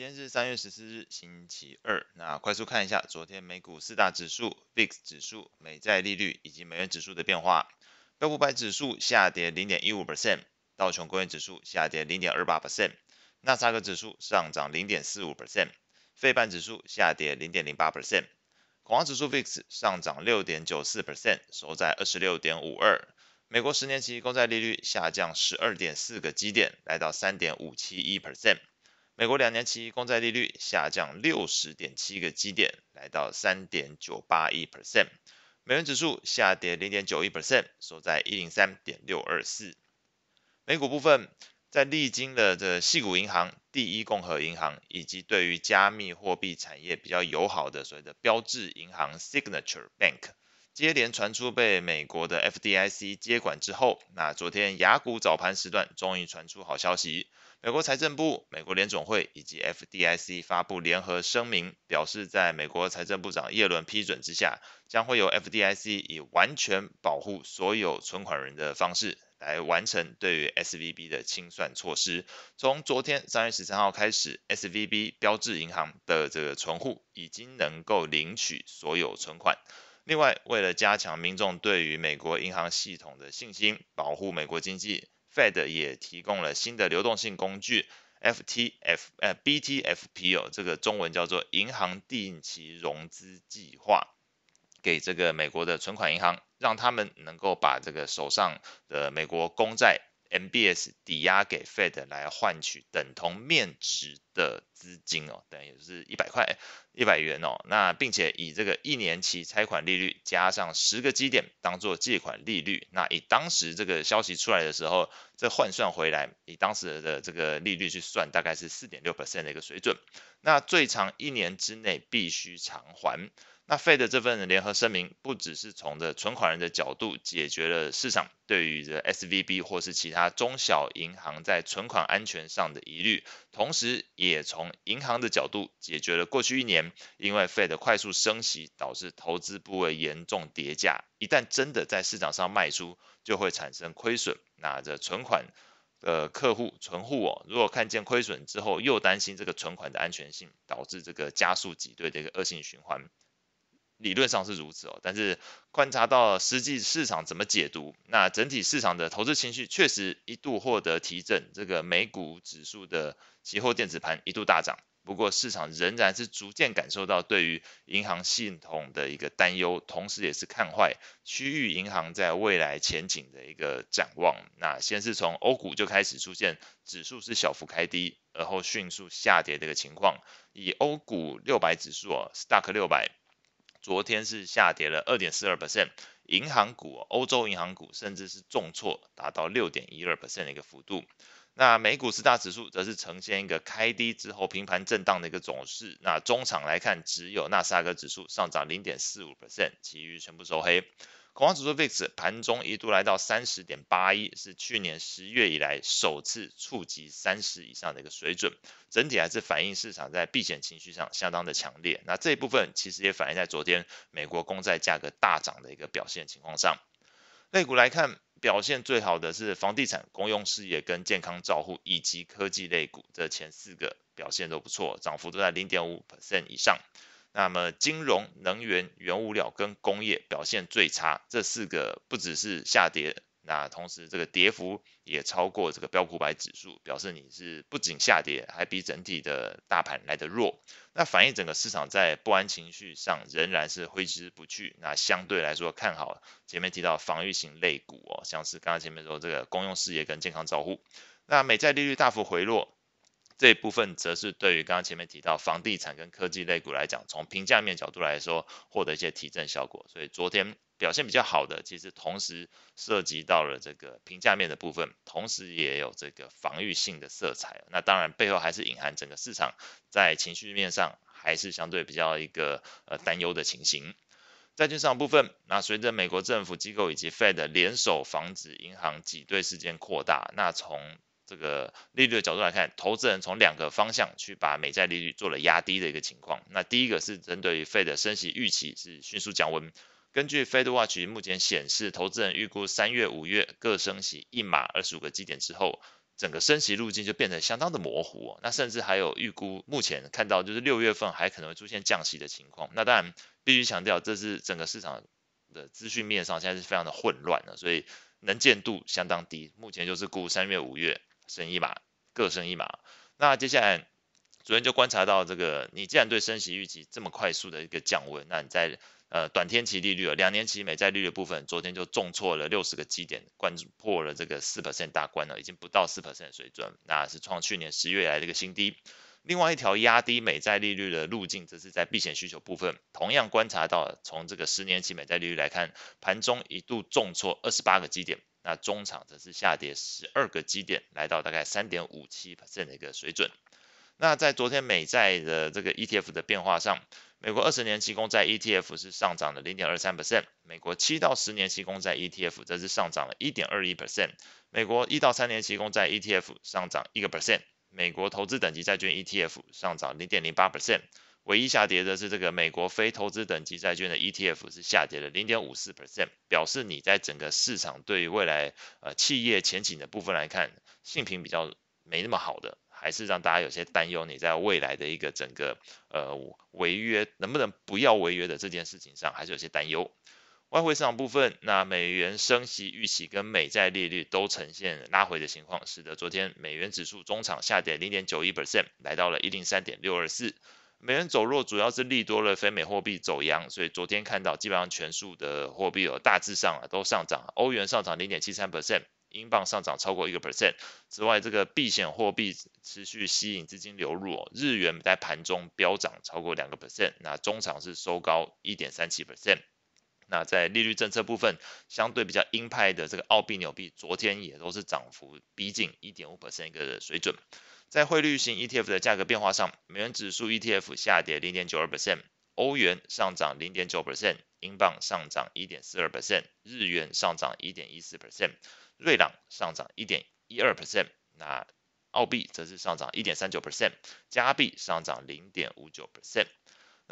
今天是三月十四日，星期二。那快速看一下昨天美股四大指数、VIX 指数、美债利率以及美元指数的变化。标普百指数下跌零点一五 percent，道琼工业指数下跌零点二八 percent，纳斯达克指数上涨零点四五 percent，费半指数下跌零点零八 percent，恐慌指数 VIX 上涨六点九四 percent，收在二十六点五二。美国十年期公债利率下降十二点四个基点，来到三点五七一 percent。美国两年期公债利率下降六十点七个基点，来到三点九八一 percent。美元指数下跌零点九一 percent，收在一零三点六二四。美股部分，在历经了这矽谷银行、第一共和银行，以及对于加密货币产业比较友好的所谓的标志银行 Signature Bank。接连传出被美国的 FDIC 接管之后，那昨天雅股早盘时段终于传出好消息，美国财政部、美国联总会以及 FDIC 发布联合声明，表示在美国财政部长耶伦批准之下，将会由 FDIC 以完全保护所有存款人的方式来完成对于 SVB 的清算措施。从昨天三月十三号开始，SVB 标志银行的这个存户已经能够领取所有存款。另外，为了加强民众对于美国银行系统的信心，保护美国经济，Fed 也提供了新的流动性工具 FTF 呃 BTFP 哦，这个中文叫做银行定期融资计划，给这个美国的存款银行，让他们能够把这个手上的美国公债。MBS 抵押给 Fed 来换取等同面值的资金哦，等于是一百块、一百元哦。那并且以这个一年期拆款利率加上十个基点当做借款利率。那以当时这个消息出来的时候，这换算回来，以当时的这个利率去算，大概是四点六 percent 的一个水准。那最长一年之内必须偿还。那 Fed 这份联合声明，不只是从这存款人的角度解决了市场对于这 SVB 或是其他中小银行在存款安全上的疑虑，同时也从银行的角度解决了过去一年因为 Fed 快速升息导致投资部位严重跌价，一旦真的在市场上卖出，就会产生亏损。那这存款的客户存户哦，如果看见亏损之后，又担心这个存款的安全性，导致这个加速挤兑的一个恶性循环。理论上是如此哦，但是观察到实际市场怎么解读，那整体市场的投资情绪确实一度获得提振，这个美股指数的期货电子盘一度大涨。不过市场仍然是逐渐感受到对于银行系统的一个担忧，同时也是看坏区域银行在未来前景的一个展望。那先是从欧股就开始出现指数是小幅开低，而后迅速下跌的一个情况。以欧股六百指数哦，Stock 六百。昨天是下跌了二点四二 percent，银行股，欧洲银行股甚至是重挫，达到六点一二 percent 的一个幅度。那美股四大指数则是呈现一个开低之后平盘震荡的一个走势。那中场来看，只有纳斯达克指数上涨零点四五 percent，其余全部收黑。恐慌指数 VIX 盘中一度来到三十点八一，是去年十月以来首次触及三十以上的一个水准。整体还是反映市场在避险情绪上相当的强烈。那这一部分其实也反映在昨天美国公债价格大涨的一个表现情况上。类股来看，表现最好的是房地产、公用事业跟健康照护以及科技类股，这前四个表现都不错，涨幅都在零点五 percent 以上。那么金融、能源、原物料跟工业表现最差，这四个不只是下跌，那同时这个跌幅也超过这个标普百指数，表示你是不仅下跌，还比整体的大盘来得弱。那反映整个市场在不安情绪上仍然是挥之不去。那相对来说看好前面提到防御型类股哦，像是刚刚前面说这个公用事业跟健康照护。那美债利率大幅回落。这一部分则是对于刚刚前面提到房地产跟科技类股来讲，从评价面角度来说，获得一些提振效果。所以昨天表现比较好的，其实同时涉及到了这个评价面的部分，同时也有这个防御性的色彩。那当然背后还是隐含整个市场在情绪面上还是相对比较一个呃担忧的情形。债券市场部分，那随着美国政府机构以及 Fed 联手防止银行挤兑事件扩大，那从这个利率的角度来看，投资人从两个方向去把美债利率做了压低的一个情况。那第一个是针对于 Fed 的升息预期是迅速降温。根据 Fed Watch 目前显示，投资人预估三月、五月各升息一码二十五个基点之后，整个升息路径就变得相当的模糊，那甚至还有预估，目前看到就是六月份还可能会出现降息的情况。那当然必须强调，这是整个市场的资讯面上现在是非常的混乱的，所以能见度相当低。目前就是估三月、五月升一码，各升一码。那接下来。昨天就观察到这个，你既然对升息预期这么快速的一个降温，那你在呃短天期利率、两年期美债利率的部分，昨天就重挫了六十个基点，关破了这个四 percent 大关了，已经不到四 percent 水准，那是创去年十月以来的一个新低。另外一条压低美债利率的路径，则是在避险需求部分，同样观察到从这个十年期美债利率来看，盘中一度重挫二十八个基点，那中场则是下跌十二个基点，来到大概三点五七 percent 的一个水准。那在昨天美债的这个 ETF 的变化上，美国二十年期公债 ETF 是上涨了零点二三 percent，美国七到十年期公债 ETF 则是上涨了一点二一 percent，美国一到三年期公债 ETF 上涨一个 percent，美国投资等级债券 ETF 上涨零点零八 percent，唯一下跌的是这个美国非投资等级债券的 ETF 是下跌了零点五四 percent，表示你在整个市场对于未来呃企业前景的部分来看，性评比较没那么好的。还是让大家有些担忧，你在未来的一个整个呃违约能不能不要违约的这件事情上，还是有些担忧。外汇市场部分，那美元升息预期跟美债利率都呈现拉回的情况，使得昨天美元指数中场下跌零点九一 percent，来到了一零三点六二四。美元走弱主要是利多了非美货币走阳，所以昨天看到基本上全数的货币有大致上啊都上涨，欧元上涨零点七三 percent。英镑上涨超过一个 percent，此外，这个避险货币持续吸引资金流入，日元在盘中飙涨超过两个 percent，那中场是收高一点三七 percent。那在利率政策部分，相对比较鹰派的这个澳币、纽币，昨天也都是涨幅逼近一点五 percent 一个水准。在汇率型 ETF 的价格变化上，美元指数 ETF 下跌零点九二 percent，欧元上涨零点九 percent，英镑上涨一点四二 percent，日元上涨一点一四 percent。瑞郎上涨一点一二 percent，那澳币则是上涨一点三九 percent，加币上涨零点五九 percent。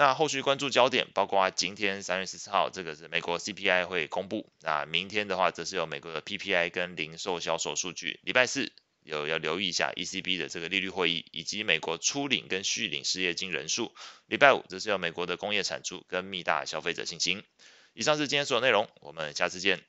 那后续关注焦点包括今天三月十四号，这个是美国 CPI 会公布，那明天的话则是有美国的 PPI 跟零售销售数据。礼拜四有要留意一下 ECB 的这个利率会议，以及美国初领跟续领失业金人数。礼拜五则是有美国的工业产出跟密大消费者信心。以上是今天所有内容，我们下次见。